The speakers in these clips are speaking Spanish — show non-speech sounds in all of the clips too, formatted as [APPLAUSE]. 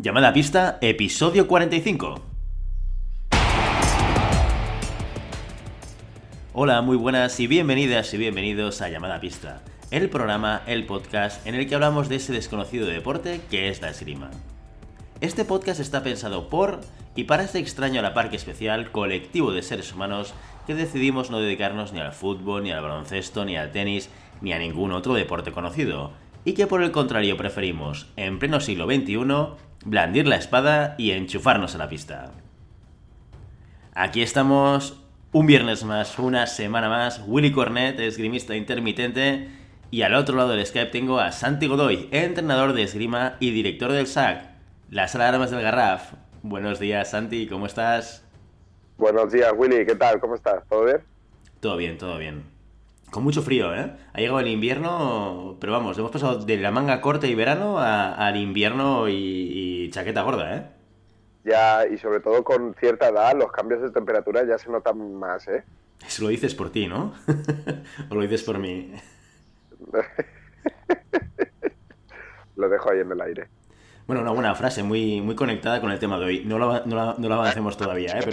Llamada pista, episodio 45. Hola, muy buenas y bienvenidas y bienvenidos a Llamada pista, el programa, el podcast en el que hablamos de ese desconocido deporte que es la esgrima. Este podcast está pensado por y para este extraño a la parque especial colectivo de seres humanos que decidimos no dedicarnos ni al fútbol, ni al baloncesto, ni al tenis, ni a ningún otro deporte conocido, y que por el contrario preferimos, en pleno siglo XXI, blandir la espada y enchufarnos a la pista. Aquí estamos un viernes más, una semana más, Willy Cornet, esgrimista intermitente, y al otro lado del Skype tengo a Santi Godoy, entrenador de esgrima y director del SAC, la sala de armas del Garraf. Buenos días, Santi, ¿cómo estás? Buenos días, Willy, ¿qué tal? ¿Cómo estás? ¿Todo bien? Todo bien, todo bien. Con mucho frío, ¿eh? Ha llegado el invierno, pero vamos, hemos pasado de la manga corta y verano al invierno y, chaqueta gorda, ¿eh? Ya, y sobre todo con cierta edad, los cambios de temperatura ya se notan más, ¿eh? [LAUGHS] Eso lo dices por ti, ¿no? [LAUGHS] ¿O lo dices por mí? [LAUGHS] lo dejo ahí en el aire. Bueno, una buena frase, muy, muy conectada con el tema de hoy. No la, no no avancemos todavía, ¿eh?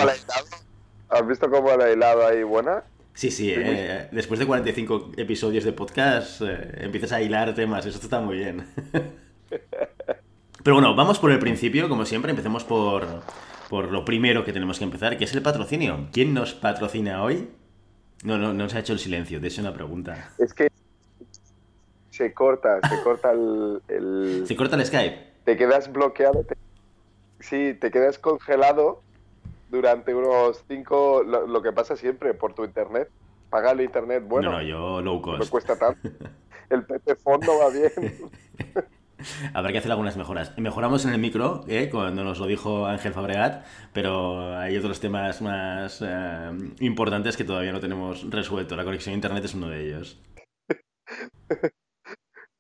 ¿Has visto cómo la hilado ahí buena? Sí, sí, eh, después de 45 episodios de podcast eh, empiezas a hilar temas, eso está muy bien. Pero bueno, vamos por el principio, como siempre, empecemos por, por lo primero que tenemos que empezar, que es el patrocinio. ¿Quién nos patrocina hoy? No, no, no se ha hecho el silencio, de una pregunta. Es que se corta, se corta el... Se corta el Skype. Te quedas bloqueado, sí, te quedas congelado durante unos cinco, lo, que pasa siempre por tu internet. Paga el internet bueno. No, no, yo low cost. No cuesta tanto. [LAUGHS] El PC fondo va bien. [LAUGHS] Habrá que hacer algunas mejoras. Mejoramos en el micro, ¿eh? cuando nos lo dijo Ángel Fabregat, pero hay otros temas más eh, importantes que todavía no tenemos resuelto. La conexión a internet es uno de ellos. [LAUGHS]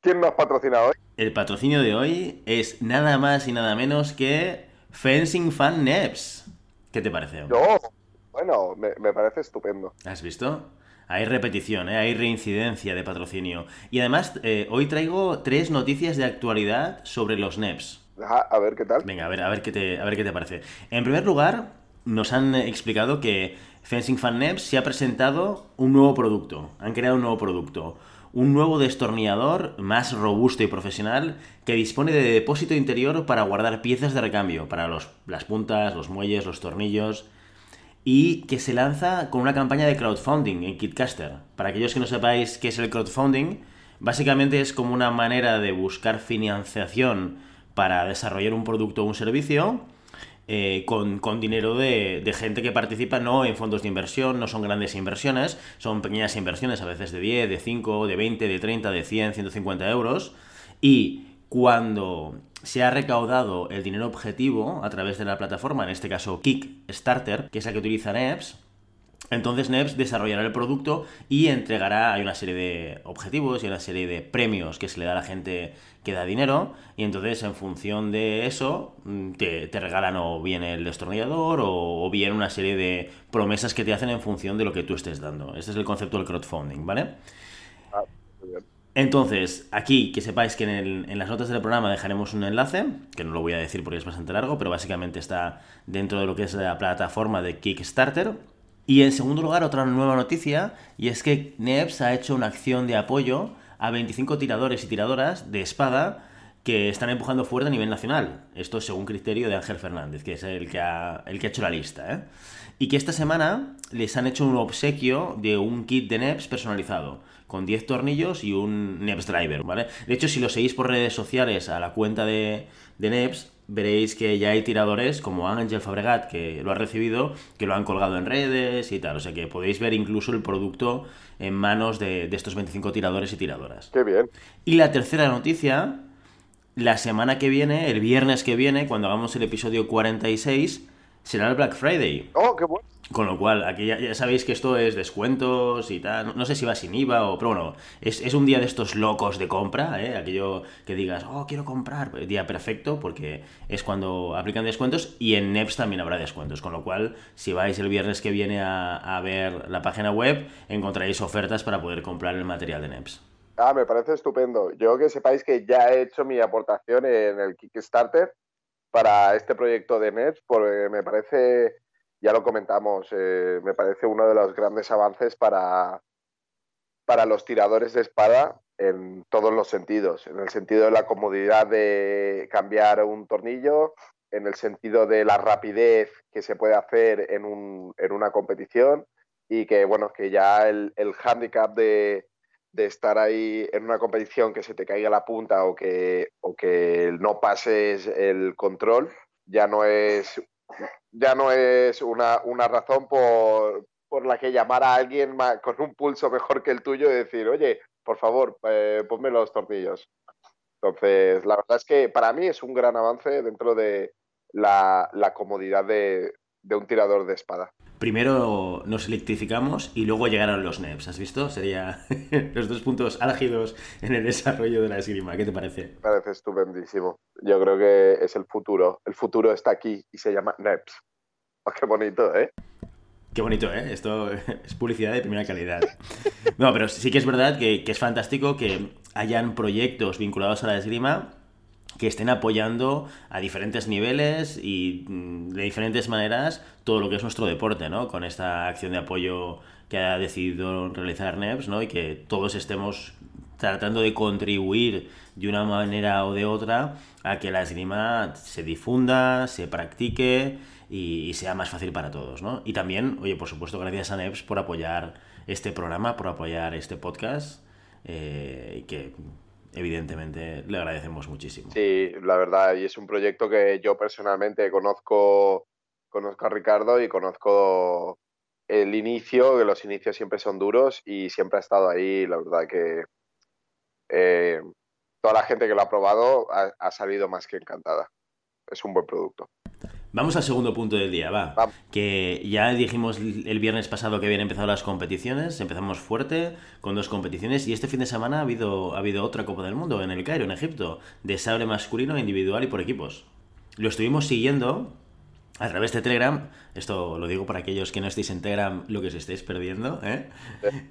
¿Quién nos patrocina hoy? El patrocinio de hoy es nada más y nada menos que Fencing Fan Neps. ¿Qué te parece? No, bueno, me, parece estupendo. ¿Has visto? Hay repetición, ¿eh? hay reincidencia de patrocinio. Y además, eh, hoy traigo tres noticias de actualidad sobre los NEPs. a ver qué tal. Venga, a ver, a ver, qué te, a ver qué te parece. En primer lugar, nos han explicado que Fencing Fan NEPs se ha presentado un nuevo producto. Han creado un nuevo producto un nuevo destornillador más robusto y profesional que dispone de depósito interior para guardar piezas de recambio, para las puntas, los muelles, los tornillos, y que se lanza con una campaña de crowdfunding en Kitcaster. Para aquellos que no sepáis qué es el crowdfunding, básicamente es como una manera de buscar financiación para desarrollar un producto o un servicio eh, con, dinero de, gente que participa no en fondos de inversión, no son grandes inversiones, son pequeñas inversiones, a veces de 10, de 5, de 20, de 30, de 100, 150 euros. Y cuando se ha recaudado el dinero objetivo a través de la plataforma, en este caso Kickstarter, que es la que utiliza NEPS, entonces NEPS desarrollará el producto y entregará, hay una serie de objetivos y una serie de premios que se le da a la gente que da dinero y entonces en función de eso mm, te, regalan o bien el destornillador o, bien una serie de promesas que te hacen en función de lo que tú estés dando. Este es el concepto del crowdfunding, ¿vale? Ah, entonces, aquí que sepáis que en, en, las notas del programa dejaremos un enlace, que no lo voy a decir porque es bastante largo, pero básicamente está dentro de lo que es la plataforma de Kickstarter y en segundo lugar, otra nueva noticia, y es que NEPS ha hecho una acción de apoyo a 25 tiradores y tiradoras de espada que están empujando fuerte a nivel nacional. Esto según criterio de Ángel Fernández, que es el que ha, el que ha hecho la lista. ¿eh? Y que esta semana les han hecho un obsequio de un kit de NEPS personalizado, con 10 tornillos y un NEPS driver, ¿vale? De hecho, si lo seguís por redes sociales a la cuenta de, de NEPS, veréis que ya hay tiradores como Ángel Fabregat, que lo ha recibido, que lo han colgado en redes y tal. O sea que podéis ver incluso el producto en manos de, estos 25 tiradores y tiradoras. Qué bien. Y la tercera noticia, la semana que viene, el viernes que viene, cuando hagamos el episodio 46, será el Black Friday. Oh, qué bueno. Con lo cual, aquí ya, sabéis que esto es descuentos y tal. No, sé si va sin IVA o. Pero bueno, es, un día de estos locos de compra, ¿eh? Aquello que digas, oh, quiero comprar. Pues, día perfecto porque es cuando aplican descuentos y en NEPS también habrá descuentos. Con lo cual, si vais el viernes que viene a, a ver la página web, encontraréis ofertas para poder comprar el material de NEPS. Ah, me parece estupendo. Yo que sepáis que ya he hecho mi aportación en el Kickstarter para este proyecto de NETS, porque me parece, ya lo comentamos, eh, me parece uno de los grandes avances para, para los tiradores de espada en todos los sentidos, en el sentido de la comodidad de cambiar un tornillo, en el sentido de la rapidez que se puede hacer en, un, en una competición y que, bueno, que ya el, el handicap de, de, estar ahí en una competición que se te caiga la punta o que, o que no pases el control ya no es, ya no es una, una razón por, por la que llamar a alguien con un pulso mejor que el tuyo y decir, oye, por favor, eh, ponme los tornillos. Entonces, la verdad es que para mí es un gran avance dentro de la, comodidad de, un tirador de espada. Primero nos electrificamos y luego llegaron los NEPs, ¿has visto? Sería [LAUGHS] los dos puntos álgidos en el desarrollo de la esgrima. ¿Qué te parece? Me parece estupendísimo. Yo creo que es el futuro. El futuro está aquí y se llama NEPs. Oh, qué bonito, ¿eh? Qué bonito, ¿eh? Esto [LAUGHS] es publicidad de primera calidad. No, pero sí que es verdad que, es fantástico que hayan proyectos vinculados a la esgrima que estén apoyando a diferentes niveles y mm, de diferentes maneras todo lo que es nuestro deporte, ¿no? Con esta acción de apoyo que ha decidido realizar NEPS, ¿no? Y que todos estemos tratando de contribuir de una manera o de otra a que la esgrima se difunda, se practique y, sea más fácil para todos, ¿no? Y también, oye, por supuesto, gracias a NEPS por apoyar este programa, por apoyar este podcast, eh, que evidentemente le agradecemos muchísimo. Sí, la verdad, y es un proyecto que yo personalmente conozco, conozco a Ricardo y conozco el inicio, que los inicios siempre son duros y siempre ha estado ahí, la verdad que eh, toda la gente que lo ha probado ha salido más que encantada. Es un buen producto. Vamos al segundo punto del día, va. Que ya dijimos el viernes pasado que habían empezado las competiciones, empezamos fuerte con dos competiciones y este fin de semana ha habido, ha habido otra Copa del Mundo en el Cairo, en Egipto, de sable masculino, individual y por equipos. Lo estuvimos siguiendo a través de Telegram, esto lo digo para aquellos que no estéis en Telegram, lo que os estéis perdiendo, ¿eh?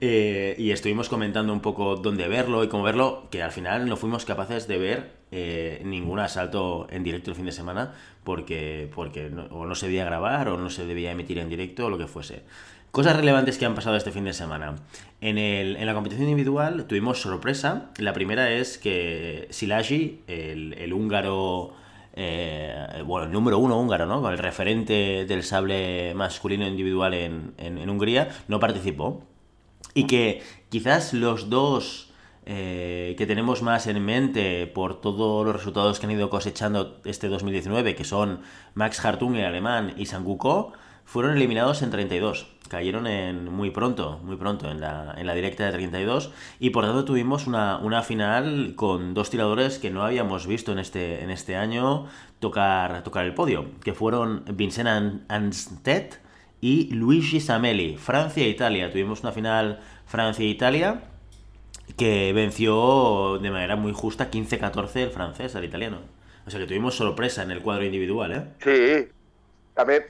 Eh, y estuvimos comentando un poco dónde verlo y cómo verlo, que al final no fuimos capaces de ver eh, ningún asalto en directo el fin de semana, porque, porque no, o no se debía grabar o no se debía emitir en directo o lo que fuese. Cosas relevantes que han pasado este fin de semana. En, el, en la competición individual tuvimos sorpresa. La primera es que Silagi, el, el húngaro eh, bueno, el número uno húngaro, ¿no? El referente del sable masculino individual en, Hungría, no participó. Y que quizás los dos eh, que tenemos más en mente por todos los resultados que han ido cosechando este 2019, que son Max Hartung, el alemán, y Sanguko, fueron eliminados en 32. Cayeron en muy pronto, muy pronto, en la, en la directa de 32. Y por tanto tuvimos una, una, final con dos tiradores que no habíamos visto en este, en este año tocar, tocar el podio, que fueron Vincent Anstedt y Luigi Sameli, Francia e Italia. Tuvimos una final Francia-Italia que venció de manera muy justa 15-14 el francés al italiano. O sea que tuvimos sorpresa en el cuadro individual, ¿eh? Sí. También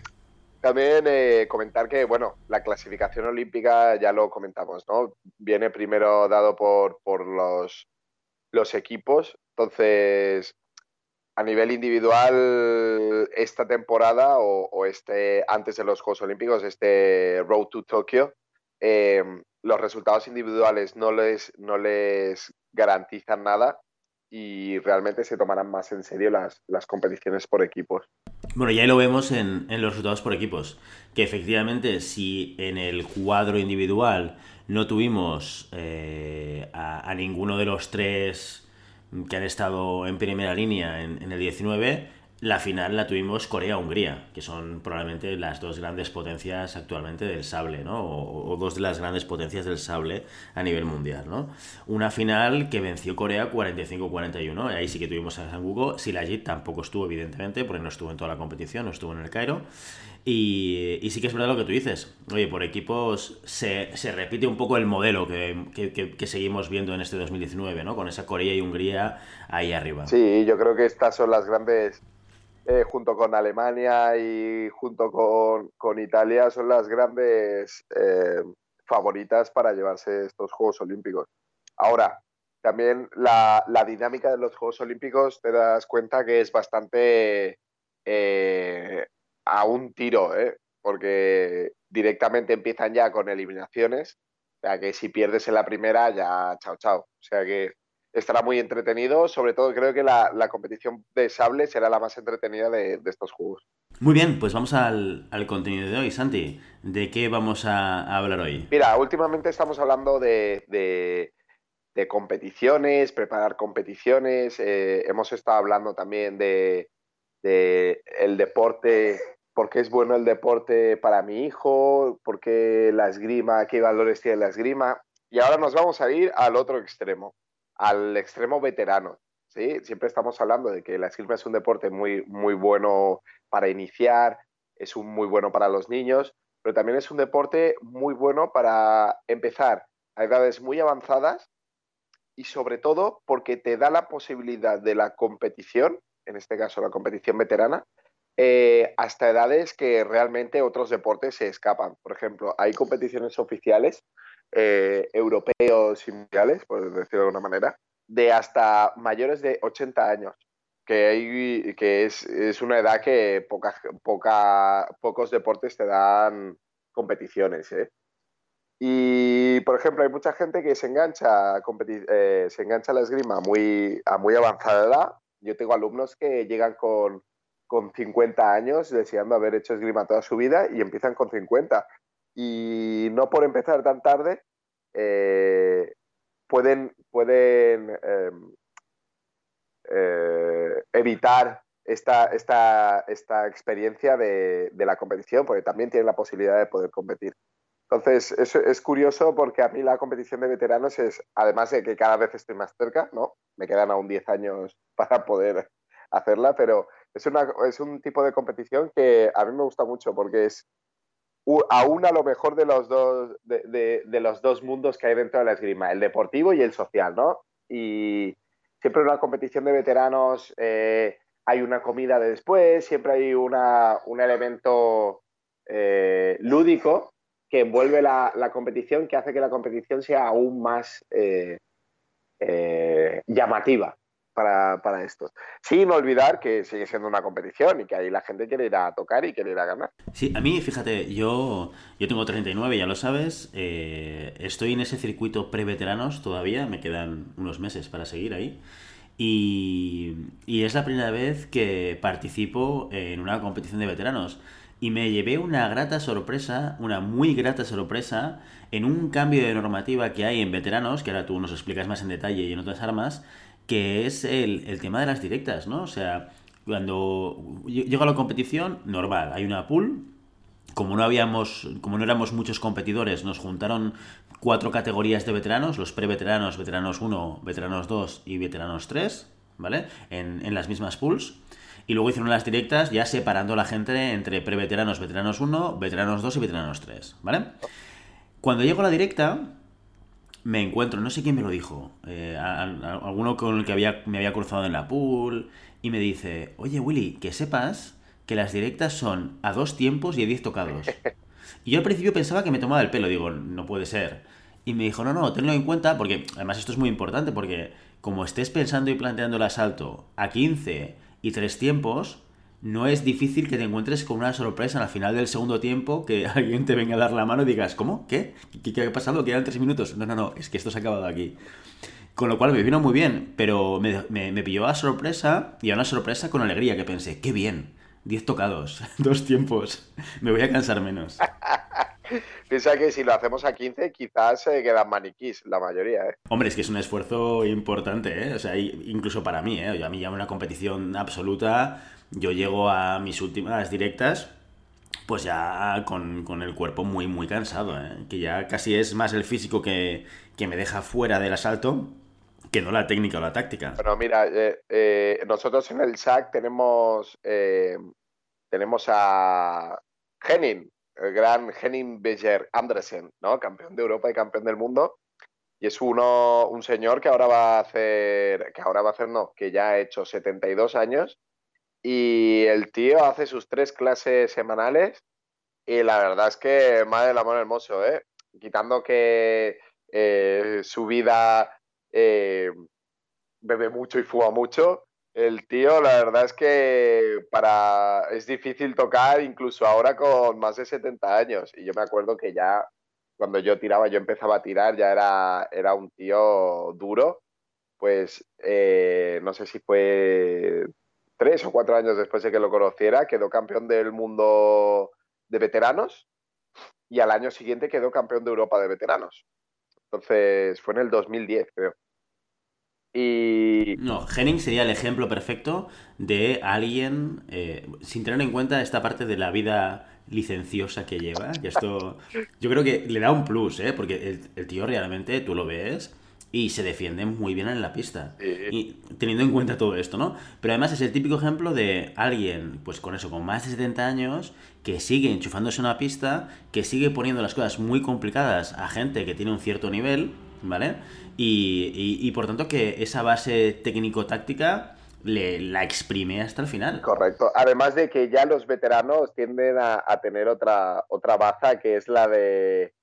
también eh, comentar que, bueno, la clasificación olímpica ya lo comentamos, ¿no? Viene primero dado por, por los, los equipos. Entonces, a nivel individual, esta temporada o, este antes de los Juegos Olímpicos, este Road to Tokyo, em, los resultados individuales no les, no les garantizan nada y realmente se tomarán más en serio las, las competiciones por equipos. Bueno, ya lo vemos en, los resultados por equipos, que efectivamente si en el cuadro individual no tuvimos eh, a, ninguno de los tres que han estado en primera línea en, en el 19, la final la tuvimos Corea-Hungría, que son probablemente las dos grandes potencias actualmente del sable, ¿no? O, dos de las grandes potencias del sable a nivel mundial, ¿no? Una final que venció Corea 45-41, ahí sí que tuvimos a Sanguko, Silajit tampoco estuvo, evidentemente, porque no estuvo en toda la competición, no estuvo en el Cairo. Y, sí que es verdad lo que tú dices. Oye, por equipos se, repite un poco el modelo que, que, seguimos viendo en este 2019, ¿no? Con esa Corea y Hungría ahí arriba. Sí, yo creo que estas son las grandes eh, junto con Alemania y junto con, Italia, son las grandes eh, favoritas para llevarse estos Juegos Olímpicos. Ahora, también la, dinámica de los Juegos Olímpicos te das cuenta que es bastante eh, a un tiro, porque directamente empiezan ya con eliminaciones. O sea que si pierdes en la primera, ya chao, chao. O sea que estará muy entretenido. Sobre todo creo que la, competición de sable será la más entretenida de, estos juegos. Muy bien, pues vamos al, contenido de hoy. Santi, ¿de qué vamos a, hablar hoy? Mira, últimamente estamos hablando de, de, competiciones, preparar competiciones. Eh, hemos estado hablando también de, de el deporte por qué es bueno el deporte para mi hijo, por qué la esgrima, qué valores tiene la esgrima. Y ahora nos vamos a ir al otro extremo, al extremo veterano. ¿sí? Siempre estamos hablando de que la esgrima es un deporte muy, muy bueno para iniciar, es un muy bueno para los niños, pero también es un deporte muy bueno para empezar a edades muy avanzadas y sobre todo porque te da la posibilidad de la competición, en este caso la competición veterana, eh, hasta edades que realmente otros deportes se escapan. Por ejemplo, hay competiciones oficiales eh, europeos y mundiales, por decirlo de alguna manera, de hasta mayores de 80 años, que, hay, que es, una edad que poca, poca, pocos deportes te dan competiciones. ¿eh? Y, por ejemplo, hay mucha gente que se engancha a, se engancha a la esgrima muy, a muy avanzada edad. Yo tengo alumnos que llegan con con 50 años deseando haber hecho esgrima toda su vida y empiezan con 50. Y no por empezar tan tarde, eh, pueden, pueden em, eh, evitar esta, esta, esta experiencia de, de, la competición, porque también tienen la posibilidad de poder competir. Entonces, es, es curioso porque a mí la competición de veteranos es, además de que cada vez estoy más cerca, ¿no? Me quedan aún 10 años para poder hacerla, pero es, una, es un tipo de competición que a mí me gusta mucho porque es aún a lo mejor de los dos de, de, los dos mundos que hay dentro de la esgrima, el deportivo y el social, ¿no? Y siempre en una competición de veteranos eh, hay una comida de después, siempre hay una, un elemento eh, lúdico que envuelve la, competición, que hace que la competición sea aún más eh, llamativa para, para esto. Sin olvidar que sigue siendo una competición y que ahí la gente quiere ir a tocar y quiere ir a ganar. Sí, a mí, fíjate, yo, yo tengo 39, ya lo sabes. Eh, estoy en ese circuito pre-veteranos todavía, me quedan unos meses para seguir ahí. Y, y es la primera vez que participo en una competición de veteranos. Y me llevé una grata sorpresa, una muy grata sorpresa, en un cambio de normativa que hay en veteranos, que ahora tú nos explicas más en detalle y en otras armas, que es el, tema de las directas, ¿no? O sea, cuando llega la competición, normal, hay una pool, como no habíamos, como no éramos muchos competidores, nos juntaron cuatro categorías de veteranos, los pre-veteranos, veteranos 1, veteranos 2 y veteranos 3, ¿vale? En, en las mismas pools. Y luego hicieron las directas ya separando a la gente entre pre-veteranos, veteranos 1, veteranos 2 y veteranos 3, ¿vale? Cuando llego a la directa, me encuentro, no sé quién me lo dijo, eh, alguno con el que había, me había cruzado en la pool, y me dice, oye Willy, que sepas que las directas son a dos tiempos y a diez tocados. Y yo al principio pensaba que me tomaba el pelo, digo, no puede ser. Y me dijo, no, no, tenlo en cuenta, porque además esto es muy importante, porque como estés pensando y planteando el asalto a 15 y tres tiempos, no es difícil que te encuentres con una sorpresa al final del segundo tiempo, que [LAUGHS] alguien te venga a dar la mano y digas, ¿cómo? ¿Qué? ¿Qué, ha pasado? ¿Quedan tres minutos? No, no, no, es que esto se ha acabado aquí. Con lo cual me vino muy bien, pero me, pilló a sorpresa y a una sorpresa con alegría que pensé, qué bien, diez tocados, [LAUGHS] dos tiempos, me voy a cansar menos. [LAUGHS] Piensa que si lo hacemos a 15, quizás se quedan maniquís, la mayoría, ¿eh? Hombre, es que es un esfuerzo importante, ¿eh? O sea, incluso para mí, ¿eh? A mí ya una competición absoluta yo llego a mis últimas directas pues ya con, el cuerpo muy, muy cansado, ¿eh? que ya casi es más el físico que, me deja fuera del asalto que no la técnica o la táctica. Bueno, mira, eh, eh, nosotros en el SAC tenemos, tenemos a Henning, el gran Henning Bejer Andersen, ¿no? campeón de Europa y campeón del mundo. Y es uno, un señor que ahora va a hacer, que ahora va a hacer, no, que ya ha hecho 72 años y el tío hace sus tres clases semanales y la verdad es que madre del amor hermoso, ¿eh? Quitando que eh, su vida eh, bebe mucho y fuma mucho, El tío, la verdad es que para es difícil tocar incluso ahora con más de 70 años. Y yo me acuerdo que ya cuando yo tiraba, yo empezaba a tirar, ya era, era un tío duro. Pues eh, no sé si fue tres o cuatro años después de que lo conociera, quedó campeón del mundo de veteranos y al año siguiente quedó campeón de Europa de veteranos. Entonces fue en el 2010, creo. Y... No, Henning sería el ejemplo perfecto de alguien, eh, sin tener en cuenta esta parte de la vida licenciosa que lleva, que esto yo creo que le da un plus, ¿eh? porque el, el tío realmente, tú lo ves, y se defiende muy bien en la pista. Y teniendo en cuenta todo esto, ¿no? Pero además es el típico ejemplo de alguien, pues con eso, con más de 70 años, que sigue enchufándose en una pista, que sigue poniendo las cosas muy complicadas a gente que tiene un cierto nivel, ¿vale? Y, por tanto que esa base técnico-táctica le, la exprime hasta el final. Correcto. Además de que ya los veteranos tienden a, a tener otra, otra baza que es la de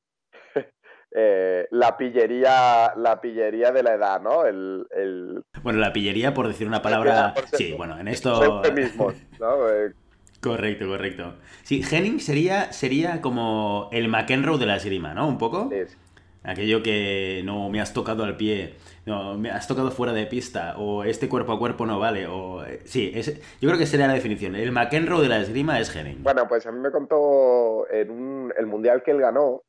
eh, la pillería la pillería de la edad, ¿no? El, Bueno, la pillería, por decir una palabra... Sí, bueno, en esto... ¿no? Eh, correcto, correcto. Sí, Henning sería, sería como el McEnroe de la esgrima, ¿no? Un poco. Sí. Aquello que no me has tocado al pie, no, me has tocado fuera de pista, o este cuerpo a cuerpo no vale, o... Eh, sí, yo creo que sería la definición. El McEnroe de la esgrima es Henning. Bueno, pues a mí me contó en el mundial que él ganó,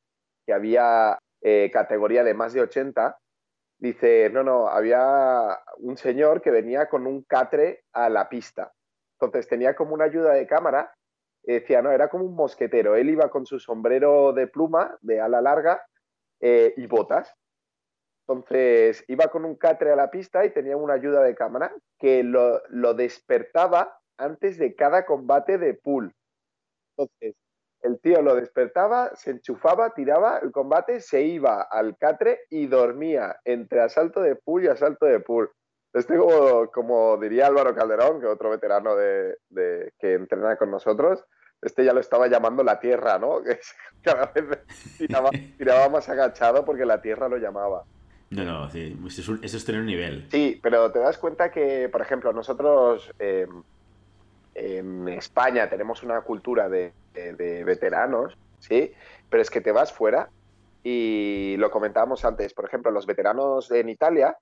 que había eh, categoría de más de 80, dice, no, no, había un señor que venía con un catre a la pista. Entonces tenía como una ayuda de cámara, decía, no, era como un mosquetero. Él iba con su sombrero de pluma, de ala larga, eh, y botas. Entonces iba con un catre a la pista y tenía una ayuda de cámara que lo, lo despertaba antes de cada combate de pool. Entonces, el tío lo despertaba, se enchufaba, tiraba el combate, se iba al catre y dormía entre asalto de pool y asalto de pool. Este como, como diría Álvaro Calderón, que otro veterano de, que entrena con nosotros, este ya lo estaba llamando la tierra, ¿no? [LAUGHS] Que cada vez tiraba, más agachado porque la tierra lo llamaba. No, no, sí, eso es, tener un nivel. Sí, pero te das cuenta que, por ejemplo, nosotros eh, en España tenemos una cultura de, veteranos, ¿sí? Pero es que te vas fuera y lo comentábamos antes, por ejemplo, los veteranos en Italia,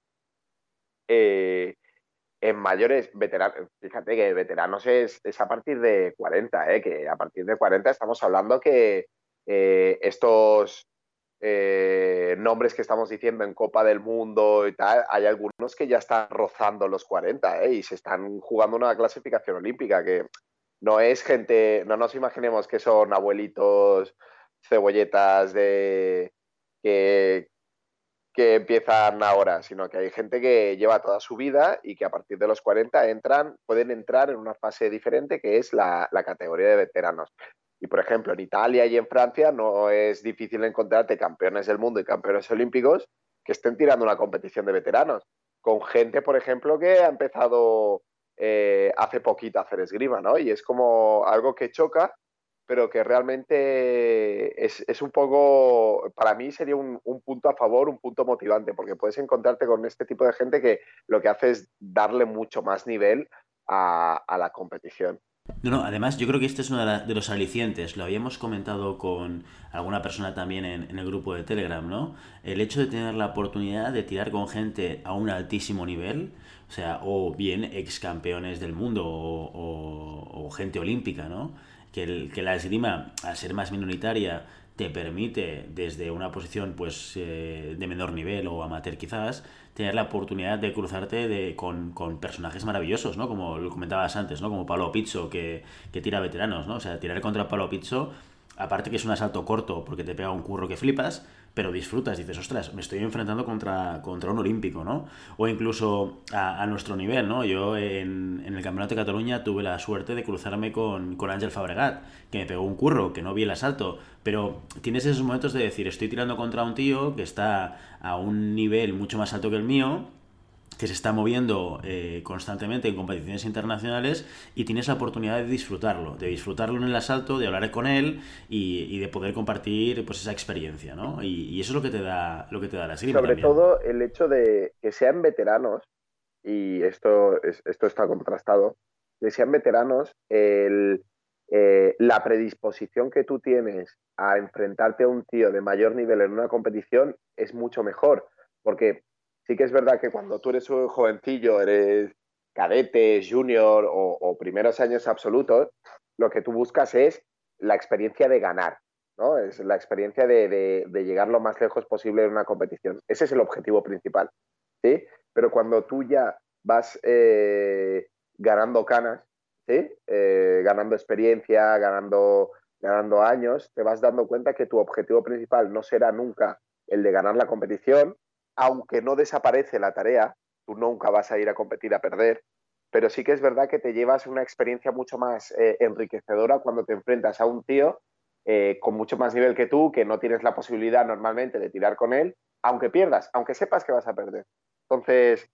eh, en mayores veteranos, fíjate que veteranos es, a partir de 40, ¿eh? que a partir de 40 estamos hablando que eh, estos eh, nombres que estamos diciendo en Copa del Mundo y tal, hay algunos que ya están rozando los 40 ¿eh? y se están jugando una clasificación olímpica que no es gente, no nos imaginemos que son abuelitos cebolletas de que, que empiezan ahora, sino que hay gente que lleva toda su vida y que a partir de los 40 entran, pueden entrar en una fase diferente que es la, la categoría de veteranos. Y por ejemplo, en Italia y en Francia no es difícil encontrarte campeones del mundo y campeones olímpicos que estén tirando una competición de veteranos. Con gente, por ejemplo, que ha empezado eh, hace poquito hacer esgrima, ¿no? Y es como algo que choca, pero que realmente es, un poco, para mí sería un, punto a favor, un punto motivante, porque puedes encontrarte con este tipo de gente que lo que hace es darle mucho más nivel a la competición. No, no, además yo creo que este es uno de, los alicientes, lo habíamos comentado con alguna persona también en, el grupo de Telegram, ¿no? El hecho de tener la oportunidad de tirar con gente a un altísimo nivel, o sea, o bien ex campeones del mundo o, gente olímpica, ¿no? Que, el, que la esgrima, al ser más minoritaria, te permite desde una posición pues eh, de menor nivel o amateur quizás tener la oportunidad de cruzarte de, con, personajes maravillosos, ¿no? Como lo comentabas antes, ¿no? Como Palo Pizzo que, que tira veteranos, ¿no? O sea, tirar contra Palo Pizzo aparte que es un asalto corto porque te pega un curro que flipas, pero disfrutas, dices, ostras, me estoy enfrentando contra, contra un olímpico, ¿no? O incluso a, nuestro nivel, ¿no? Yo en, el Campeonato de Cataluña tuve la suerte de cruzarme con, con Ángel Fabregat, que me pegó un curro, que no vi el asalto, pero tienes esos momentos de decir, estoy tirando contra un tío que está a un nivel mucho más alto que el mío, que se está moviendo eh, constantemente en competiciones internacionales y tienes la oportunidad de disfrutarlo, de disfrutarlo en el asalto, de hablar con él y, de poder compartir pues esa experiencia, ¿no? Y, eso es lo que te da lo que te da la esgrima. Sobre todo el hecho de que sean veteranos y esto, esto está contrastado, que sean veteranos, el, eh, la predisposición que tú tienes a enfrentarte a un tío de mayor nivel en una competición es mucho mejor, porque sí que es verdad que cuando tú eres un jovencillo, eres cadete, junior o, primeros años absolutos, lo que tú buscas es la experiencia de ganar, ¿no? Es la experiencia de, llegar lo más lejos posible en una competición. Ese es el objetivo principal, ¿sí? Pero cuando tú ya vas eh, ganando canas, eh, ganando experiencia, ganando, ganando años, te vas dando cuenta que tu objetivo principal no será nunca el de ganar la competición, aunque no desaparece la tarea, tú nunca vas a ir a competir a perder, pero sí que es verdad que te llevas una experiencia mucho más eh, enriquecedora cuando te enfrentas a un tío eh, con mucho más nivel que tú, que no tienes la posibilidad normalmente de tirar con él, aunque pierdas, aunque sepas que vas a perder. Entonces,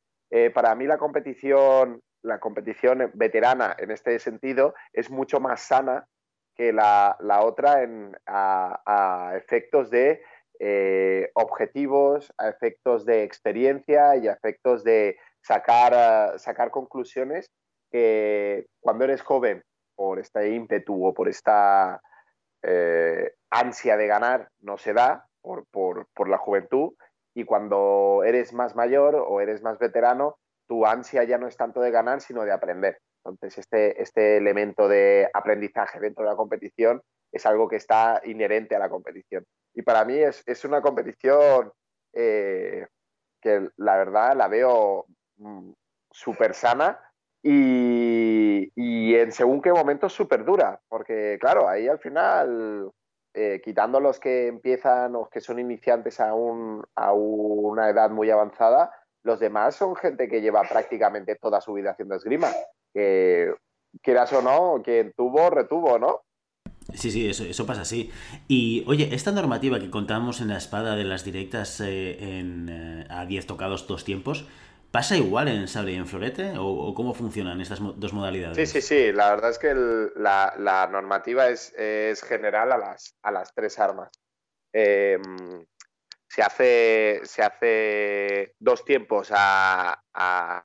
para mí la competición la competición veterana en este sentido es mucho más sana que la, otra en, a, efectos de eh, objetivos, a efectos de experiencia y a efectos de sacar, sacar conclusiones que cuando eres joven, por este ímpetu o por esta eh, ansia de ganar, no se da por, por la juventud, y cuando eres más mayor o eres más veterano, tu ansia ya no es tanto de ganar, sino de aprender. Entonces, este, este elemento de aprendizaje dentro de la competición es algo que está inherente a la competición. Y para mí es, una competición eh, que la verdad la veo mm, súper sana y, en según qué momento súper dura, porque claro, ahí al final, eh, quitando los que empiezan o que son iniciantes a, a una edad muy avanzada, los demás son gente que lleva prácticamente toda su vida haciendo esgrima. Que quieras o no, quien tuvo, retuvo, ¿no? Sí, sí, eso, pasa así. Y oye, esta normativa que contamos en la espada de las directas eh, en, eh, a 10 tocados dos tiempos, ¿pasa igual en sable y en florete? ¿O, cómo funcionan estas dos modalidades? Sí, sí, sí. La verdad es que la, normativa es, general a las, a las tres armas. Eh, se hace, se hace dos tiempos a, a,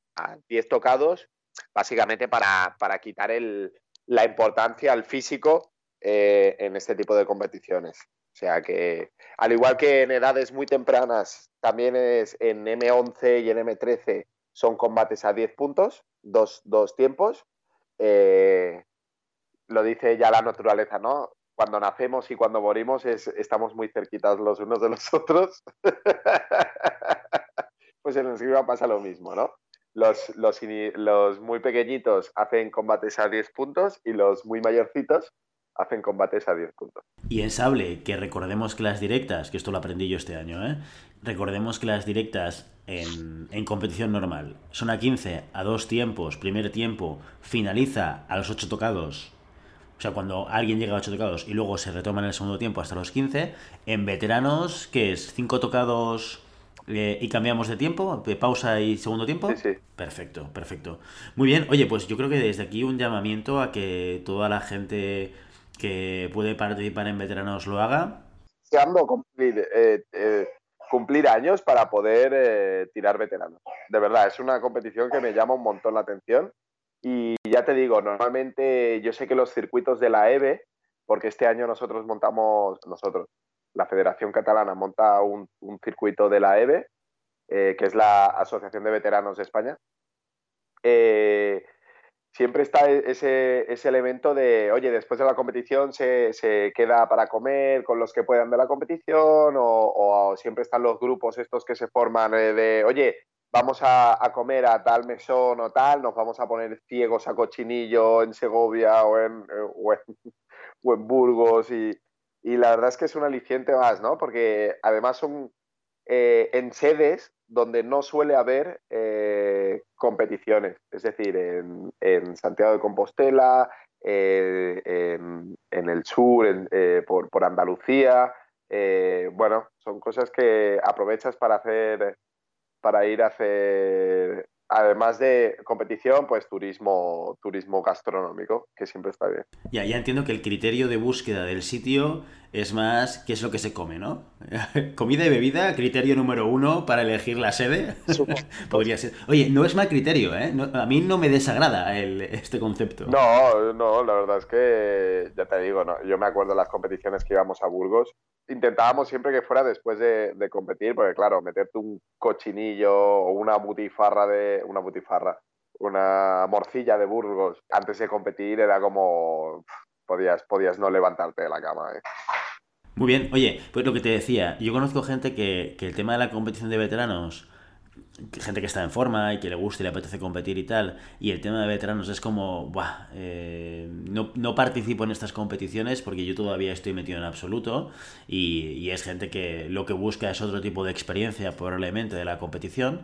10 tocados, básicamente para, quitar el, la importancia al físico eh, en este tipo de competiciones. O sea que, al igual que en edades muy tempranas, también es en M11 y en M13 son combates a 10 puntos, dos, tiempos. Eh, lo dice ya la naturaleza, ¿no? cuando nacemos y cuando morimos es, estamos muy cerquitas los unos de los [LAUGHS] otros. pues en el esgrima pasa lo mismo, ¿no? Los, los, los, muy pequeñitos hacen combates a 10 puntos y los muy mayorcitos hacen combates a 10 puntos. Y en sable, que recordemos que las directas, que esto lo aprendí yo este año, ¿eh? recordemos que las directas en, en, competición normal son a 15, a dos tiempos, primer tiempo, finaliza a los 8 tocados o sea, cuando alguien llega a 8 tocados y luego se retoma en el segundo tiempo hasta los 15, en veteranos, ¿qué es? ¿5 tocados eh, y cambiamos de tiempo? ¿De pausa y segundo tiempo? Sí, sí. Perfecto, perfecto. Muy bien, oye, pues yo creo que desde aquí un llamamiento a que toda la gente que puede participar en veteranos lo haga. Deseando cumplir, eh, eh, cumplir años para poder tirar veteranos. De verdad, es una competición que me llama un montón la atención y ya te digo, normalmente yo sé que los circuitos de la EVE, porque este año nosotros montamos, nosotros, la Federación Catalana monta un, circuito de la EVE, eh, que es la Asociación de Veteranos de España. Eh, siempre está e-, ese, ese, elemento de, oye, después de la competición se, se, queda para comer con los que puedan de la competición, o, siempre están los grupos estos que se forman eh, de, oye, vamos a, comer a tal mesón o tal, nos vamos a poner ciegos a cochinillo en Segovia o en, eh, [LAUGHS] en, Burgos y, la verdad es que es un aliciente más, ¿no? Porque además son eh, en sedes donde no suele haber eh, competiciones, es decir, en, Santiago de Compostela, en, el sur, por, por, Andalucía, bueno, son cosas que aprovechas para hacer para ir a hacer, además de competición, pues turismo, turismo gastronómico, que siempre está bien. Ya, ya entiendo que el criterio de búsqueda del sitio es más qué es lo que se come, ¿no? [LAUGHS] Comida y bebida, criterio número uno para elegir la sede. [LAUGHS] Podría ser. Oye, no es mal criterio, ¿eh? a mí no me desagrada el, este concepto. No, no, la verdad es que, ya te digo, no, yo me acuerdo de las competiciones que íbamos a Burgos. Intentábamos siempre que fuera después de, de competir, porque claro, meterte un cochinillo o una butifarra de. Una butifarra una morcilla de Burgos antes de competir era como podías, podías no levantarte de la cama. ¿eh? Muy bien, oye, pues lo que te decía, yo conozco gente que, el tema de la competición de veteranos, gente que está en forma y que le gusta y le apetece competir y tal, y el tema de veteranos es como, eh, no, no, participo en estas competiciones porque yo todavía estoy metido en absoluto y, y es gente que lo que busca es otro tipo de experiencia probablemente de la competición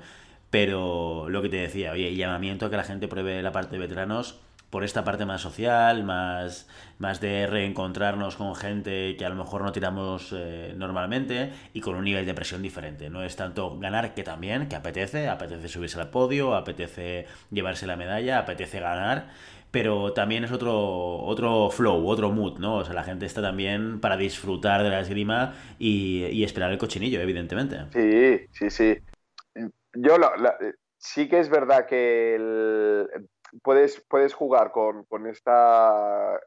pero lo que te decía, oye, llamamiento a que la gente pruebe la parte de veteranos por esta parte más social, más, más de reencontrarnos con gente que a lo mejor no tiramos eh, normalmente y con un nivel de presión diferente. No es tanto ganar que también, que apetece, apetece subirse al podio, apetece llevarse la medalla, apetece ganar, pero también es otro, otro flow, otro mood, ¿no? O sea, la gente está también para disfrutar de la esgrima y, y esperar el cochinillo, evidentemente. Sí, sí, sí yo eh, sí que es verdad que puedes, puedes jugar con, esta...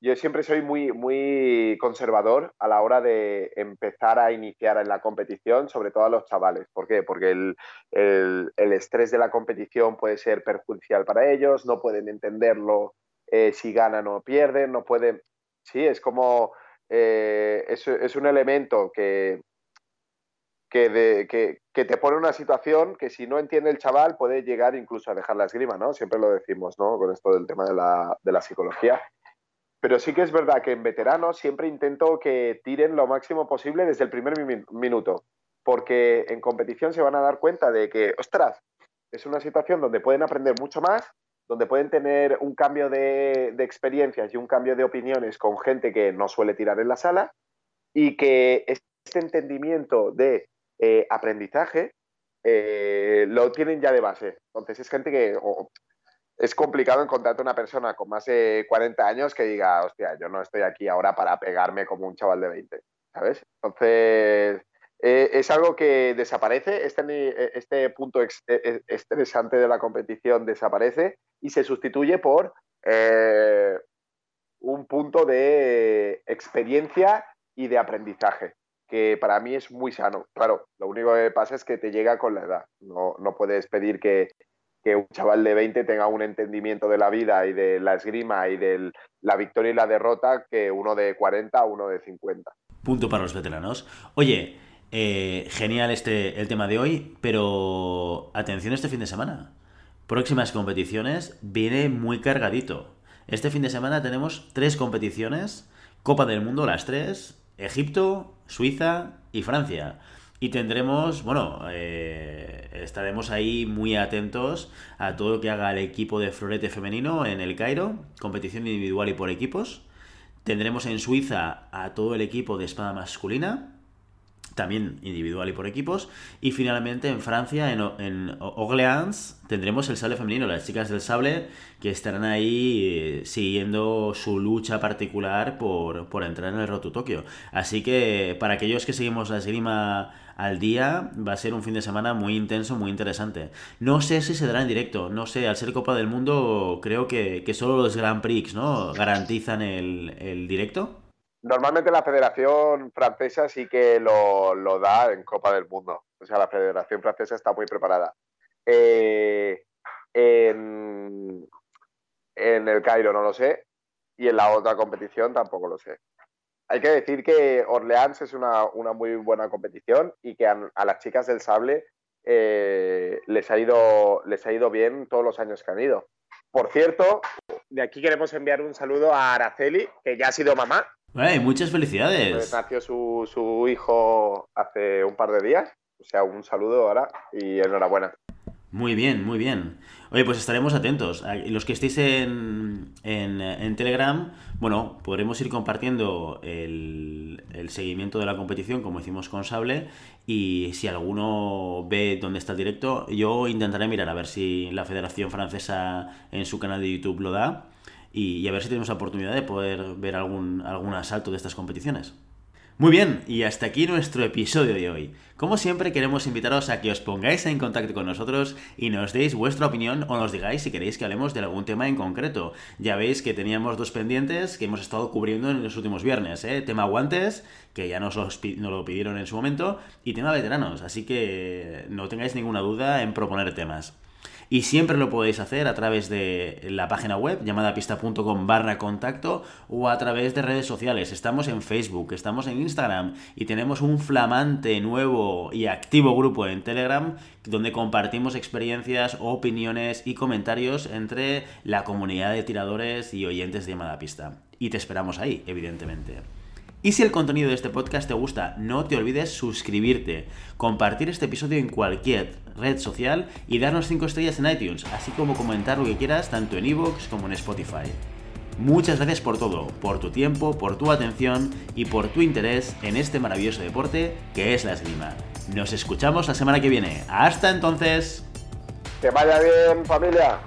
Yo siempre soy muy, muy conservador a la hora de empezar a iniciar en la competición, sobre todo a los chavales. ¿Por qué? Porque el, estrés de la competición puede ser perjudicial para ellos, no pueden entenderlo eh, si ganan o pierden, no pueden... Sí, es como... Eh, es, un elemento que, que, te pone una situación que si no entiende el chaval puede llegar incluso a dejar la esgrima, ¿no? Siempre lo decimos, ¿no? Con esto del tema de la, de la psicología. Pero sí que es verdad que en veteranos siempre intento que tiren lo máximo posible desde el primer minuto, porque en competición se van a dar cuenta de que, ostras, es una situación donde pueden aprender mucho más, donde pueden tener un cambio de, de experiencias y un cambio de opiniones con gente que no suele tirar en la sala y que este entendimiento de eh, aprendizaje eh, lo tienen ya de base. Entonces es gente que es complicado encontrarte una persona con más de 40 años que diga, hostia, yo no estoy aquí ahora para pegarme como un chaval de 20, ¿sabes? Entonces eh, es algo que desaparece, este, este punto estresante de la competición desaparece y se sustituye por un punto de experiencia y de aprendizaje que para mí es muy sano. Claro, lo único que pasa es que te llega con la edad. No, no puedes pedir que, que, un chaval de 20 tenga un entendimiento de la vida y de la esgrima y de la victoria y la derrota que uno de 40 o uno de 50. Punto para los veteranos. Oye, eh, genial este el tema de hoy, pero atención este fin de semana. Próximas competiciones viene muy cargadito. Este fin de semana tenemos tres competiciones, Copa del Mundo las tres, Egipto, Suiza y Francia. Y tendremos, bueno, eh, estaremos ahí muy atentos a todo lo que haga el equipo de florete femenino en el Cairo, competición individual y por equipos. Tendremos en Suiza a todo el equipo de espada masculina, también individual y por equipos. Y finalmente en Francia, en, en tendremos el sable femenino, las chicas del sable que estarán ahí eh, siguiendo su lucha particular por, por entrar en el Roto Tokio. Así que para aquellos que seguimos la esgrima al día, va a ser un fin de semana muy intenso, muy interesante. No sé si se dará en directo, no sé, al ser Copa del Mundo, creo que, que solo los Grand Prix ¿no? garantizan el, el directo. Normalmente la Federación Francesa sí que lo, da en Copa del Mundo. O sea, la Federación Francesa está muy preparada. Eh, en, el Cairo no lo sé y en la otra competición tampoco lo sé. Hay que decir que Orleans es una, muy buena competición y que a, las chicas del sable eh, les, ha ido, les ha ido bien todos los años que han ido. Por cierto, de aquí queremos enviar un saludo a Araceli, que ya ha sido mamá muchas felicidades. Pues nació su, su hijo hace un par de días. O sea, un saludo ahora y enhorabuena. Muy bien, muy bien. Oye, pues estaremos atentos. Los que estéis en, en, Telegram, bueno, podremos ir compartiendo el, el, seguimiento de la competición, como hicimos con Sable, y si alguno ve dónde está el directo, yo intentaré mirar a ver si la Federación Francesa en su canal de YouTube lo da y, a ver si tenemos la oportunidad de poder ver algún, algún asalto de estas competiciones. Muy bien, y hasta aquí nuestro episodio de hoy. Como siempre queremos invitaros a que os pongáis en contacto con nosotros y nos deis vuestra opinión o nos digáis si queréis que hablemos de algún tema en concreto. Ya veis que teníamos dos pendientes que hemos estado cubriendo en los últimos viernes, ¿eh? Tema guantes, que ya nos, nos lo pidieron en su momento, y tema veteranos, así que no tengáis ninguna duda en proponer temas. Y siempre lo podéis hacer a través de la página web llamada pista.com barra contacto o a través de redes sociales. Estamos en Facebook, estamos en Instagram y tenemos un flamante nuevo y activo grupo en Telegram donde compartimos experiencias, opiniones y comentarios entre la comunidad de tiradores y oyentes de llamada pista. Y te esperamos ahí, evidentemente. Y si el contenido de este podcast te gusta, no te olvides suscribirte, compartir este episodio en cualquier red social y darnos 5 estrellas en iTunes, así como comentar lo que quieras tanto en iVoox como en Spotify. Muchas gracias por todo, por tu tiempo, por tu atención y por tu interés en este maravilloso deporte que es la esgrima. Nos escuchamos la semana que viene. Hasta entonces. Que vaya bien familia.